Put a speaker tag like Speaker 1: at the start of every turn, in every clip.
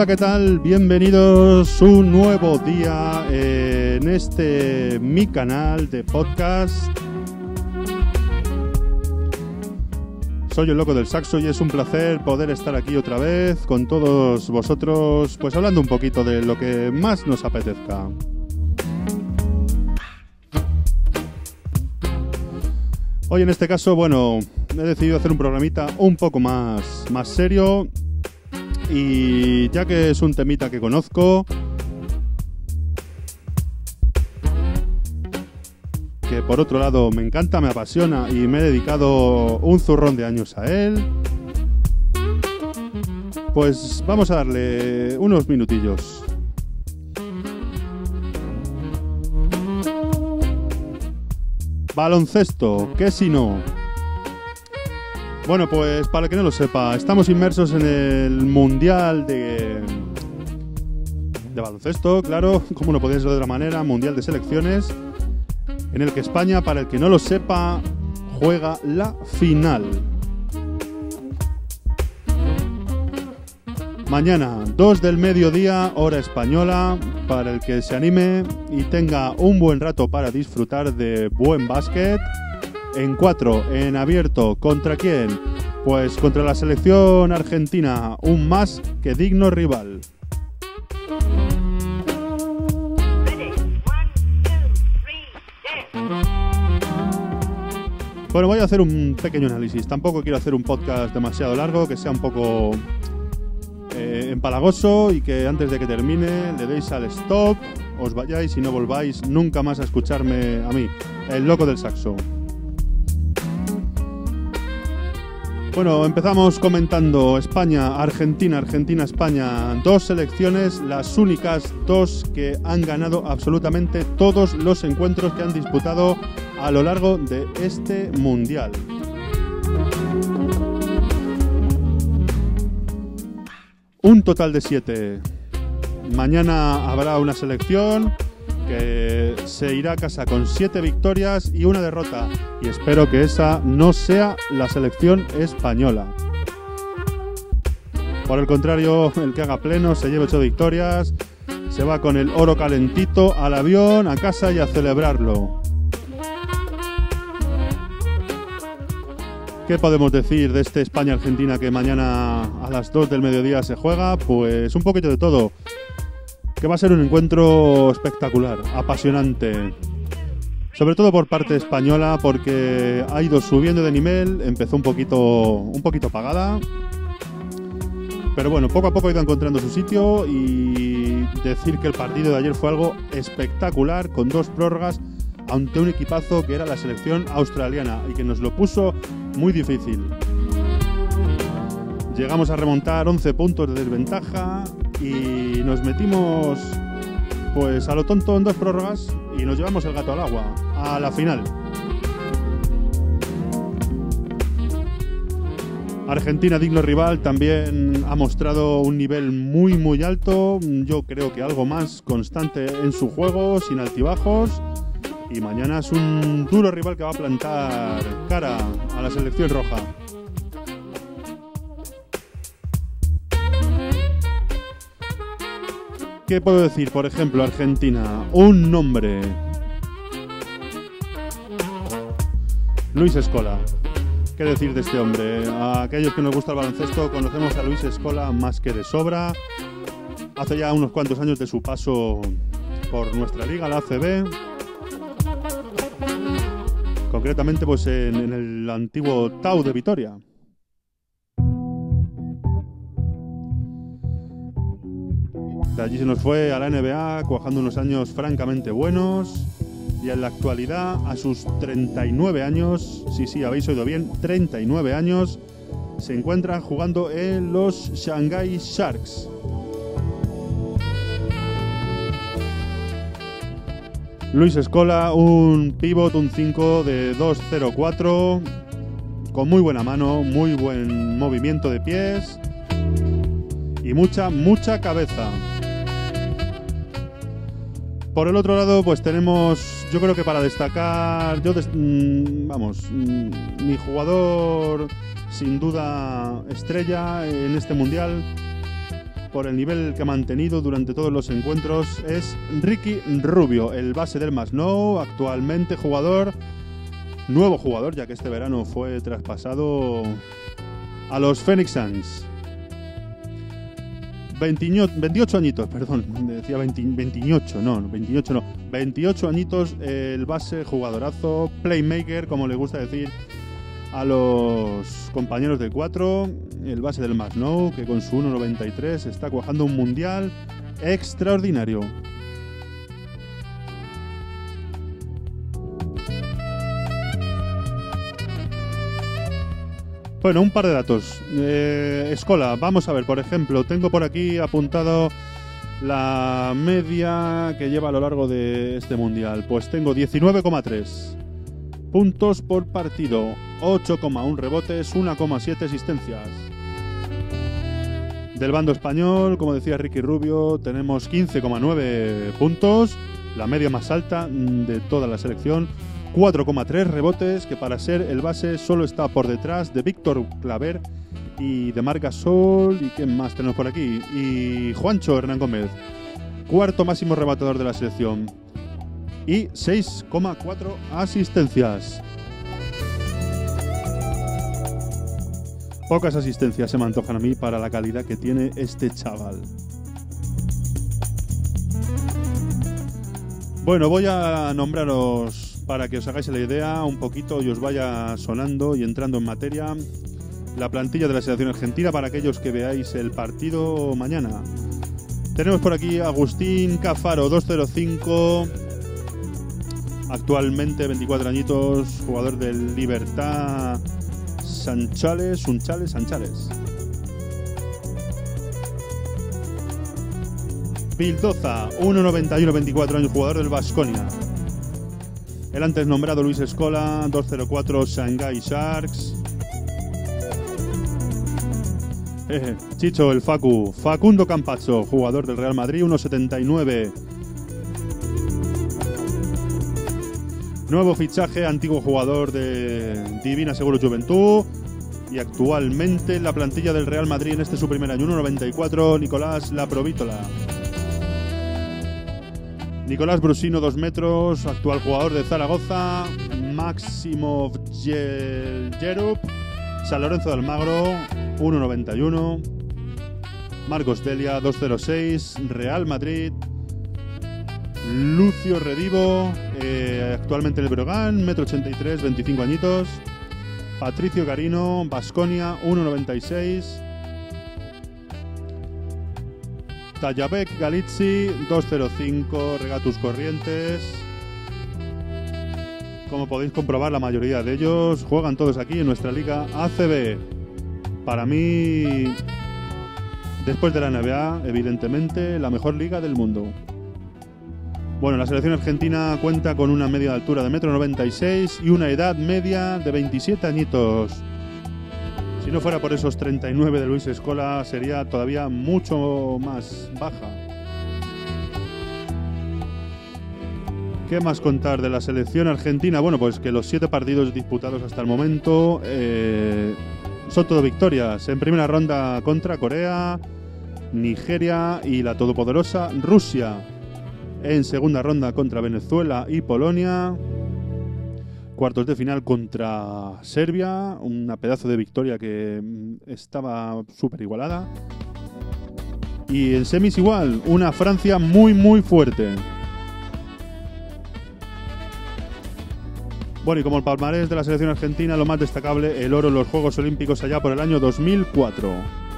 Speaker 1: Hola, ¿qué tal? Bienvenidos un nuevo día en este mi canal de podcast. Soy el loco del saxo y es un placer poder estar aquí otra vez con todos vosotros, pues hablando un poquito de lo que más nos apetezca. Hoy en este caso, bueno, he decidido hacer un programita un poco más, más serio y ya que es un temita que conozco, que por otro lado me encanta, me apasiona y me he dedicado un zurrón de años a él, pues vamos a darle unos minutillos. Baloncesto, ¿qué si no? Bueno, pues para que no lo sepa, estamos inmersos en el Mundial de, de baloncesto, claro, como no podía ser de otra manera, Mundial de Selecciones, en el que España, para el que no lo sepa, juega la final. Mañana, 2 del mediodía, hora española, para el que se anime y tenga un buen rato para disfrutar de buen básquet. En 4, en abierto, ¿contra quién? Pues contra la selección argentina, un más que digno rival. Bueno, voy a hacer un pequeño análisis. Tampoco quiero hacer un podcast demasiado largo, que sea un poco eh, empalagoso y que antes de que termine le deis al stop, os vayáis y no volváis nunca más a escucharme a mí, el loco del saxo. Bueno, empezamos comentando España, Argentina, Argentina, España. Dos selecciones, las únicas dos que han ganado absolutamente todos los encuentros que han disputado a lo largo de este mundial. Un total de siete. Mañana habrá una selección que se irá a casa con siete victorias y una derrota. Y espero que esa no sea la selección española. Por el contrario, el que haga pleno se lleve ocho victorias, se va con el oro calentito al avión, a casa y a celebrarlo. ¿Qué podemos decir de este España-Argentina que mañana a las 2 del mediodía se juega? Pues un poquito de todo que va a ser un encuentro espectacular, apasionante. Sobre todo por parte española porque ha ido subiendo de nivel, empezó un poquito un poquito apagada. Pero bueno, poco a poco ha ido encontrando su sitio y decir que el partido de ayer fue algo espectacular con dos prórrogas ante un equipazo que era la selección australiana y que nos lo puso muy difícil. Llegamos a remontar 11 puntos de desventaja y nos metimos pues a lo tonto en dos prórrogas y nos llevamos el gato al agua a la final. Argentina, digno rival, también ha mostrado un nivel muy muy alto, yo creo que algo más constante en su juego, sin altibajos. Y mañana es un duro rival que va a plantar cara a la selección roja. ¿Qué puedo decir? Por ejemplo, Argentina. Un nombre. Luis Escola. ¿Qué decir de este hombre? A aquellos que nos gusta el baloncesto conocemos a Luis Escola más que de sobra. Hace ya unos cuantos años de su paso por nuestra liga, la ACB. Concretamente pues en, en el antiguo Tau de Vitoria. Allí se nos fue a la NBA, cuajando unos años francamente buenos. Y en la actualidad, a sus 39 años, sí, sí, habéis oído bien, 39 años, se encuentra jugando en los Shanghai Sharks. Luis Escola, un pivot, un 5 de 2-0-4, con muy buena mano, muy buen movimiento de pies y mucha, mucha cabeza. Por el otro lado, pues tenemos, yo creo que para destacar, yo mm, vamos, mm, mi jugador sin duda estrella en este mundial por el nivel que ha mantenido durante todos los encuentros es Ricky Rubio, el base del Masnou, actualmente jugador, nuevo jugador, ya que este verano fue traspasado a los Phoenix Suns. 28 añitos, perdón, decía 28, no, 28 no, 28 añitos el base jugadorazo, playmaker, como le gusta decir a los compañeros de 4, el base del Masnou, que con su 1.93 está cuajando un mundial extraordinario. Bueno, un par de datos. Eh, Escola, vamos a ver, por ejemplo, tengo por aquí apuntado la media que lleva a lo largo de este mundial. Pues tengo 19,3 puntos por partido, 8,1 rebotes, 1,7 asistencias. Del bando español, como decía Ricky Rubio, tenemos 15,9 puntos, la media más alta de toda la selección, 4,3 rebotes, que para ser el base solo está por detrás de Víctor Claver y de Marca Sol. ¿Y quién más tenemos por aquí? Y Juancho Hernán Gómez, cuarto máximo rebatador de la selección. Y 6,4 asistencias. Pocas asistencias se me antojan a mí para la calidad que tiene este chaval. Bueno, voy a nombraros para que os hagáis la idea un poquito y os vaya sonando y entrando en materia la plantilla de la selección argentina para aquellos que veáis el partido mañana. Tenemos por aquí Agustín Cafaro 205, actualmente 24 añitos, jugador del Libertad Sanchales, Sunchales, Sanchales. Pildoza, 1.91, 24 años, jugador del Vasconia. El antes nombrado Luis Escola, 204 Shanghai Sharks. Eh, Chicho, el Facu. Facundo Campazzo, jugador del Real Madrid, 1.79. Nuevo fichaje, antiguo jugador de Divina Seguro Juventud. Y actualmente en la plantilla del Real Madrid en este su primer año, 1.94, Nicolás Laprovítola. Nicolás Brusino, 2 metros, actual jugador de Zaragoza. Máximo Jerup, San Lorenzo de Almagro, 1,91. Marcos Delia, 2,06. Real Madrid. Lucio Redivo, eh, actualmente en el Brogan, 1,83 25 añitos. Patricio Carino, Basconia, 1,96. Tallabek Galizzi 205 Regatus Corrientes. Como podéis comprobar, la mayoría de ellos juegan todos aquí en nuestra liga ACB. Para mí, después de la NBA, evidentemente, la mejor liga del mundo. Bueno, la selección argentina cuenta con una media de altura de 1,96 m y una edad media de 27 añitos. Si no fuera por esos 39 de Luis Escola, sería todavía mucho más baja. ¿Qué más contar de la selección argentina? Bueno, pues que los siete partidos disputados hasta el momento eh, son todo victorias. En primera ronda contra Corea, Nigeria y la todopoderosa Rusia. En segunda ronda contra Venezuela y Polonia cuartos de final contra Serbia, una pedazo de victoria que mm, estaba súper igualada. Y en semis igual, una Francia muy muy fuerte. Bueno, y como el palmarés de la selección argentina, lo más destacable, el oro en los Juegos Olímpicos allá por el año 2004.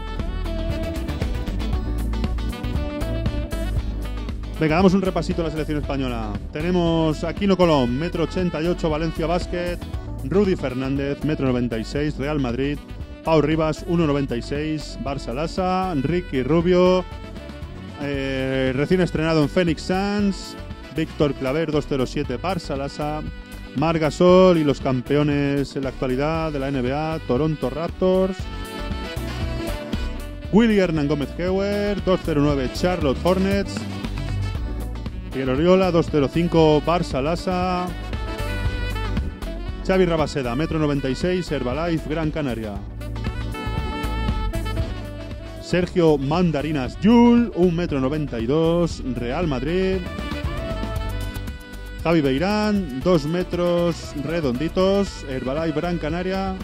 Speaker 1: Venga, damos un repasito a la selección española. Tenemos Aquino Colón, metro 88, Valencia Basket. Rudy Fernández, metro 96, Real Madrid. Pau Rivas, 1,96, Barça Lassa. Ricky Rubio, eh, recién estrenado en Phoenix Suns. Víctor Claver, 207, Barça Lassa. Margasol y los campeones en la actualidad de la NBA, Toronto Raptors. Willy Hernán Gómez Hewer, 209 Charlotte Hornets. Pierre Oriola, 205 Barça Lassa. Xavi Rabaseda, metro 96, Herbalife, Gran Canaria. Sergio Mandarinas Yul, 1,92 m, Real Madrid. Javi Beirán, 2 metros redonditos, Herbalife Gran Canaria.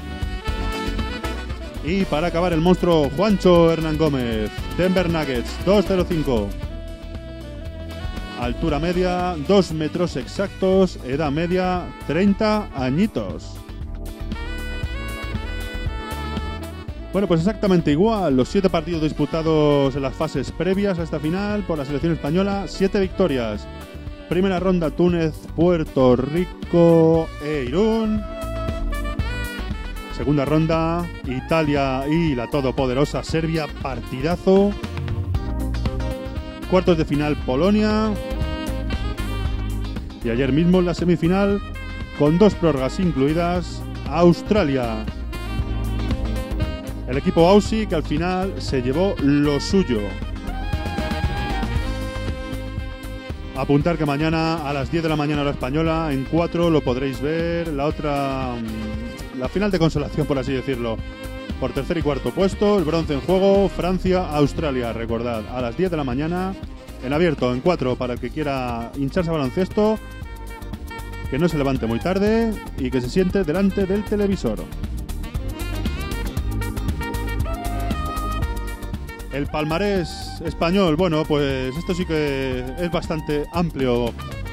Speaker 1: Y para acabar el monstruo, Juancho Hernán Gómez, Denver Nuggets, 205. Altura media, 2 metros exactos, edad media, 30 añitos. Bueno, pues exactamente igual. Los siete partidos disputados en las fases previas a esta final por la selección española, siete victorias. Primera ronda Túnez, Puerto Rico e Irún. Segunda ronda Italia y la todopoderosa Serbia, partidazo. Cuartos de final Polonia. Y ayer mismo en la semifinal, con dos prórrogas incluidas, Australia. El equipo Aussie que al final se llevó lo suyo. Apuntar que mañana a las 10 de la mañana hora española, en 4 lo podréis ver. La otra, mm, la final de consolación, por así decirlo. Por tercer y cuarto puesto, el bronce en juego, Francia-Australia. Recordad, a las 10 de la mañana, en abierto, en 4, para el que quiera hincharse a baloncesto, que no se levante muy tarde y que se siente delante del televisor. El palmarés español, bueno, pues esto sí que es bastante amplio.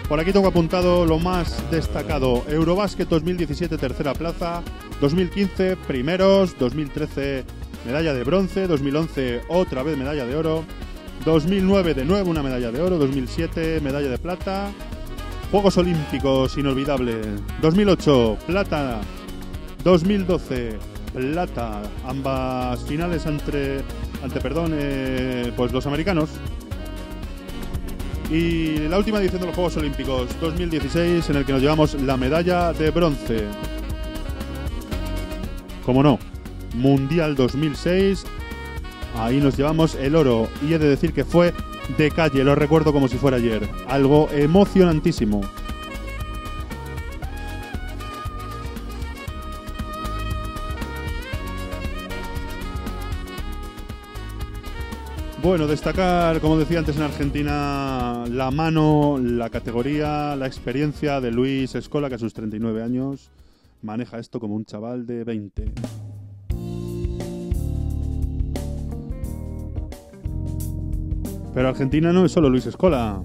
Speaker 1: Por aquí tengo apuntado lo más destacado. Eurobásquet 2017 tercera plaza, 2015 primeros, 2013 medalla de bronce, 2011 otra vez medalla de oro, 2009 de nuevo una medalla de oro, 2007 medalla de plata, Juegos Olímpicos inolvidable, 2008 plata, 2012 plata, ambas finales entre ante perdón, eh, pues los americanos. Y la última edición de los Juegos Olímpicos 2016 en el que nos llevamos la medalla de bronce. Como no, Mundial 2006, ahí nos llevamos el oro y he de decir que fue de calle, lo recuerdo como si fuera ayer. Algo emocionantísimo. Bueno, destacar, como decía antes en Argentina, la mano, la categoría, la experiencia de Luis Escola, que a sus 39 años maneja esto como un chaval de 20. Pero Argentina no es solo Luis Escola.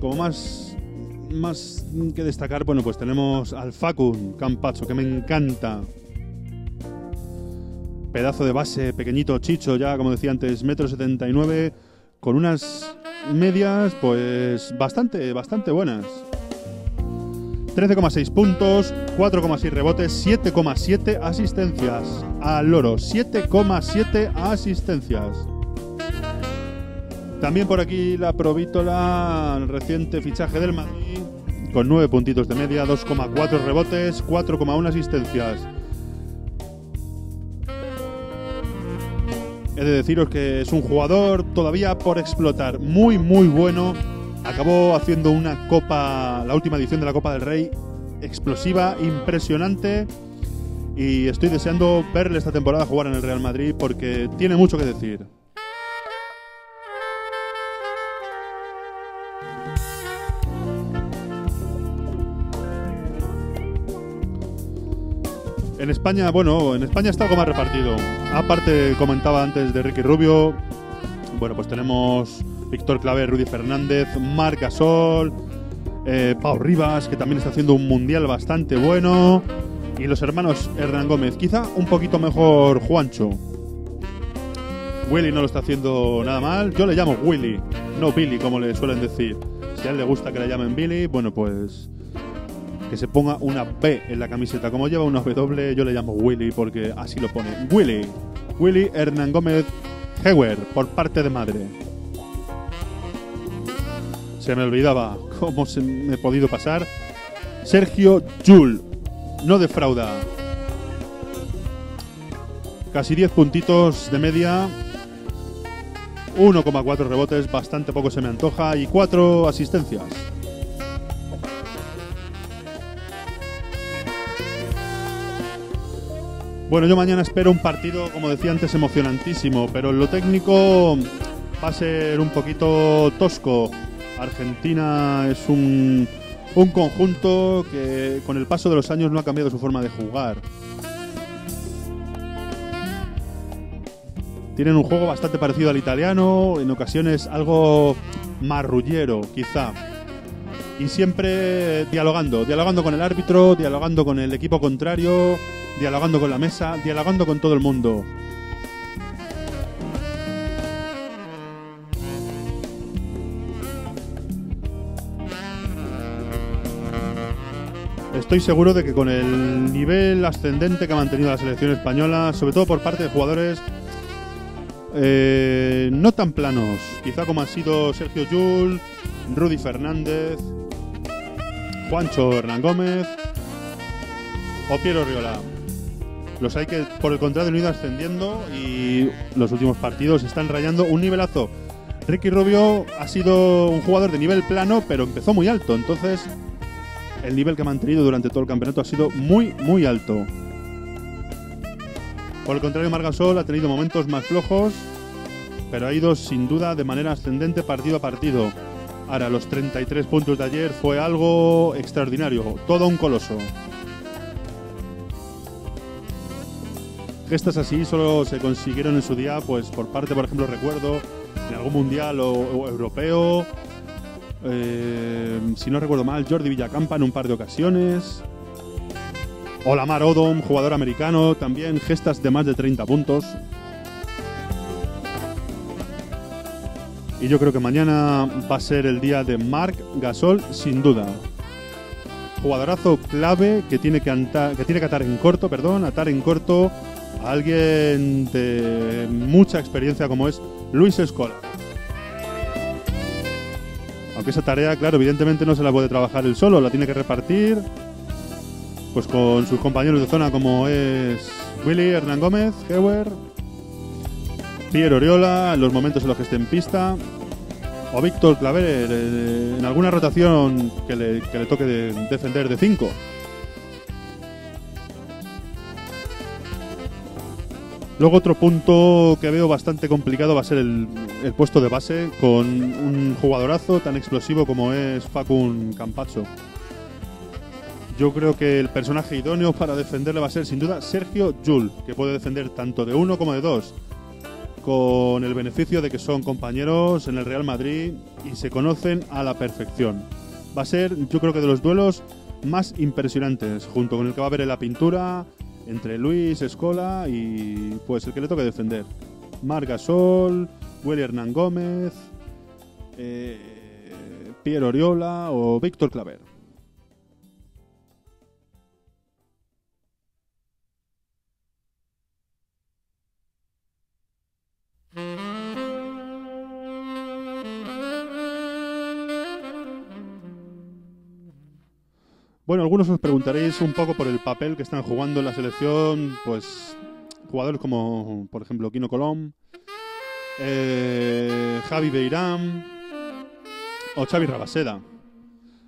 Speaker 1: Como más, más que destacar, bueno, pues tenemos al Facun Campacho, que me encanta pedazo de base, pequeñito chicho, ya como decía antes, metro 79, con unas medias pues bastante, bastante buenas. 13,6 puntos, 4,6 rebotes, 7,7 asistencias. Al loro, 7,7 asistencias. También por aquí la Provítola, el reciente fichaje del Madrid, con 9 puntitos de media, 2,4 rebotes, 4,1 asistencias. He de deciros que es un jugador todavía por explotar, muy muy bueno. Acabó haciendo una copa, la última edición de la Copa del Rey, explosiva, impresionante. Y estoy deseando verle esta temporada jugar en el Real Madrid porque tiene mucho que decir. En España, bueno, en España está algo más repartido. Aparte, comentaba antes de Ricky Rubio, bueno, pues tenemos Víctor Claver, Rudy Fernández, Marc Gasol, eh, Pau Rivas, que también está haciendo un mundial bastante bueno, y los hermanos Hernán Gómez. Quizá un poquito mejor Juancho. Willy no lo está haciendo nada mal. Yo le llamo Willy, no Billy, como le suelen decir. Si a él le gusta que le llamen Billy, bueno, pues que se ponga una B en la camiseta. Como lleva una W, yo le llamo Willy porque así lo pone. Willy. Willy Hernán Gómez Hewer, por parte de madre. Se me olvidaba cómo se me ha podido pasar. Sergio Jul. No defrauda. Casi 10 puntitos de media. 1,4 rebotes, bastante poco se me antoja. Y 4 asistencias. Bueno, yo mañana espero un partido, como decía antes, emocionantísimo, pero en lo técnico va a ser un poquito tosco. Argentina es un, un conjunto que con el paso de los años no ha cambiado su forma de jugar. Tienen un juego bastante parecido al italiano, en ocasiones algo marrullero, quizá. Y siempre dialogando, dialogando con el árbitro, dialogando con el equipo contrario, dialogando con la mesa, dialogando con todo el mundo. Estoy seguro de que con el nivel ascendente que ha mantenido la selección española, sobre todo por parte de jugadores eh, no tan planos, quizá como han sido Sergio Yul, Rudy Fernández, Juancho Hernán Gómez o Piero Riola. Los hay que, por el contrario, han ido ascendiendo y los últimos partidos están rayando un nivelazo. Ricky Rubio ha sido un jugador de nivel plano, pero empezó muy alto, entonces el nivel que ha mantenido durante todo el campeonato ha sido muy, muy alto. Por el contrario, Margasol ha tenido momentos más flojos, pero ha ido sin duda de manera ascendente partido a partido. Ahora, los 33 puntos de ayer fue algo extraordinario, todo un coloso. Gestas así solo se consiguieron en su día, pues por parte, por ejemplo, recuerdo, en algún mundial o, europeo. Eh, si no recuerdo mal, Jordi Villacampa en un par de ocasiones. Olamar Odom, jugador americano, también gestas de más de 30 puntos. Y yo creo que mañana va a ser el día de Marc Gasol, sin duda. Jugadorazo clave que tiene que, que tiene que atar en corto, perdón, atar en corto a alguien de mucha experiencia como es Luis Escola. Aunque esa tarea, claro, evidentemente no se la puede trabajar él solo, la tiene que repartir pues con sus compañeros de zona como es Willy Hernán Gómez, Hewer, Pierre Oriola en los momentos en los que esté en pista o Víctor Claver eh, en alguna rotación que le, toque defender de 5. Luego otro punto que veo bastante complicado va a ser el, puesto de base con un jugadorazo tan explosivo como es Facun Campazzo. Yo creo que el personaje idóneo para defenderle va a ser sin duda Sergio Jul, que puede defender tanto de uno como de dos, con el beneficio de que son compañeros en el Real Madrid y se conocen a la perfección. Va a ser, yo creo que de los duelos más impresionantes, junto con el que va a haber en la pintura entre Luis Escola y pues el que le toque defender. Marga Sol, Willy Hernán Gómez, eh, Pierre Oriola o Víctor Claver. Bueno, algunos os preguntaréis un poco por el papel que están jugando en la selección, pues jugadores como, por ejemplo, Kino Colom, eh, Javi Beirán o Xavi Rabaseda.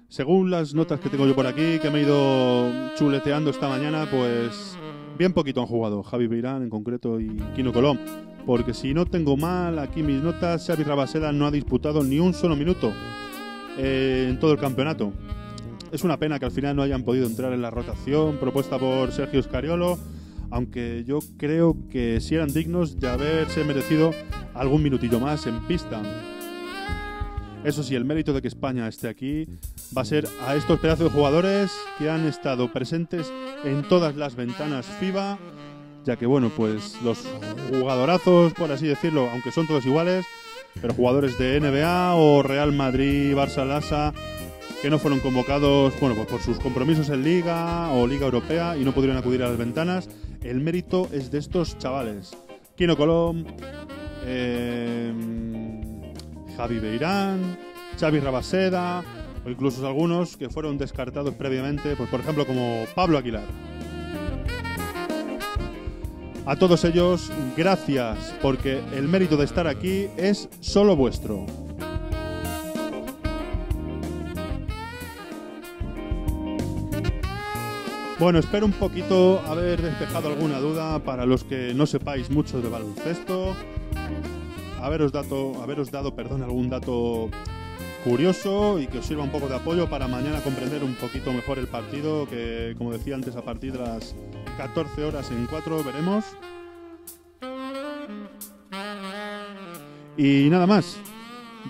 Speaker 1: Según las notas que tengo yo por aquí, que me he ido chuleteando esta mañana, pues bien poquito han jugado Javi Beirán en concreto y Kino Colom. Porque si no tengo mal aquí mis notas, Xavi Rabaseda no ha disputado ni un solo minuto eh, en todo el campeonato. Es una pena que al final no hayan podido entrar en la rotación propuesta por Sergio Scariolo, aunque yo creo que si eran dignos de haberse merecido algún minutillo más en pista. Eso sí, el mérito de que España esté aquí va a ser a estos pedazos de jugadores que han estado presentes en todas las ventanas FIBA, ya que bueno, pues los jugadorazos, por así decirlo, aunque son todos iguales, pero jugadores de NBA o Real Madrid, Barça, Lasa, que no fueron convocados bueno, pues por sus compromisos en Liga o Liga Europea y no pudieron acudir a las ventanas. El mérito es de estos chavales. Kino Colom, eh, Javi Beirán, Xavi Rabaseda o incluso algunos que fueron descartados previamente, pues por ejemplo como Pablo Aguilar. A todos ellos, gracias, porque el mérito de estar aquí es solo vuestro. Bueno, espero un poquito haber despejado alguna duda para los que no sepáis mucho de baloncesto. Haberos, dado, haberos dado perdón, algún dato curioso y que os sirva un poco de apoyo para mañana comprender un poquito mejor el partido, que como decía antes, a partir de las 14 horas en 4 veremos. Y nada más.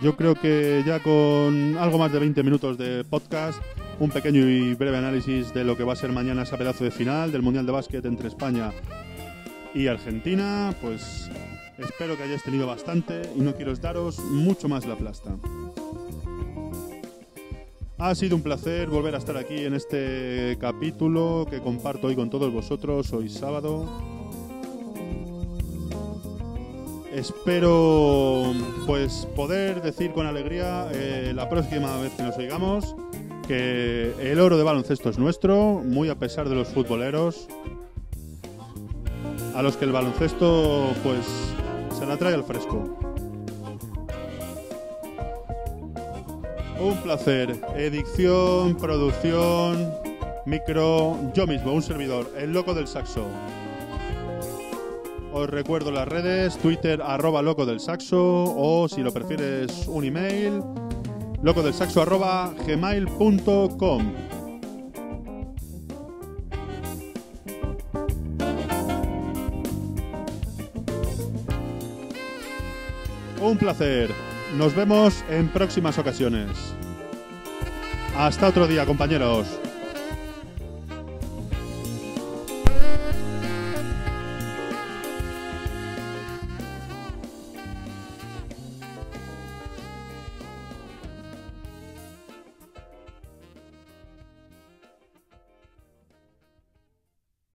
Speaker 1: Yo creo que ya con algo más de 20 minutos de podcast, un pequeño y breve análisis de lo que va a ser mañana ese pedazo de final del Mundial de Básquet entre España y Argentina, pues espero que hayáis tenido bastante y no quiero daros mucho más la plasta. Ha sido un placer volver a estar aquí en este capítulo que comparto hoy con todos vosotros, hoy sábado. Espero pues poder decir con alegría eh, la próxima vez que nos oigamos que el oro de baloncesto es nuestro, muy a pesar de los futboleros, a los que el baloncesto pues se la trae al fresco. Un placer. Edición, producción, micro, yo mismo, un servidor, el loco del saxo. Os recuerdo las redes, Twitter arroba loco del saxo o si lo prefieres un email, loco del saxo. Un placer. Nos vemos en próximas ocasiones. Hasta otro día, compañeros.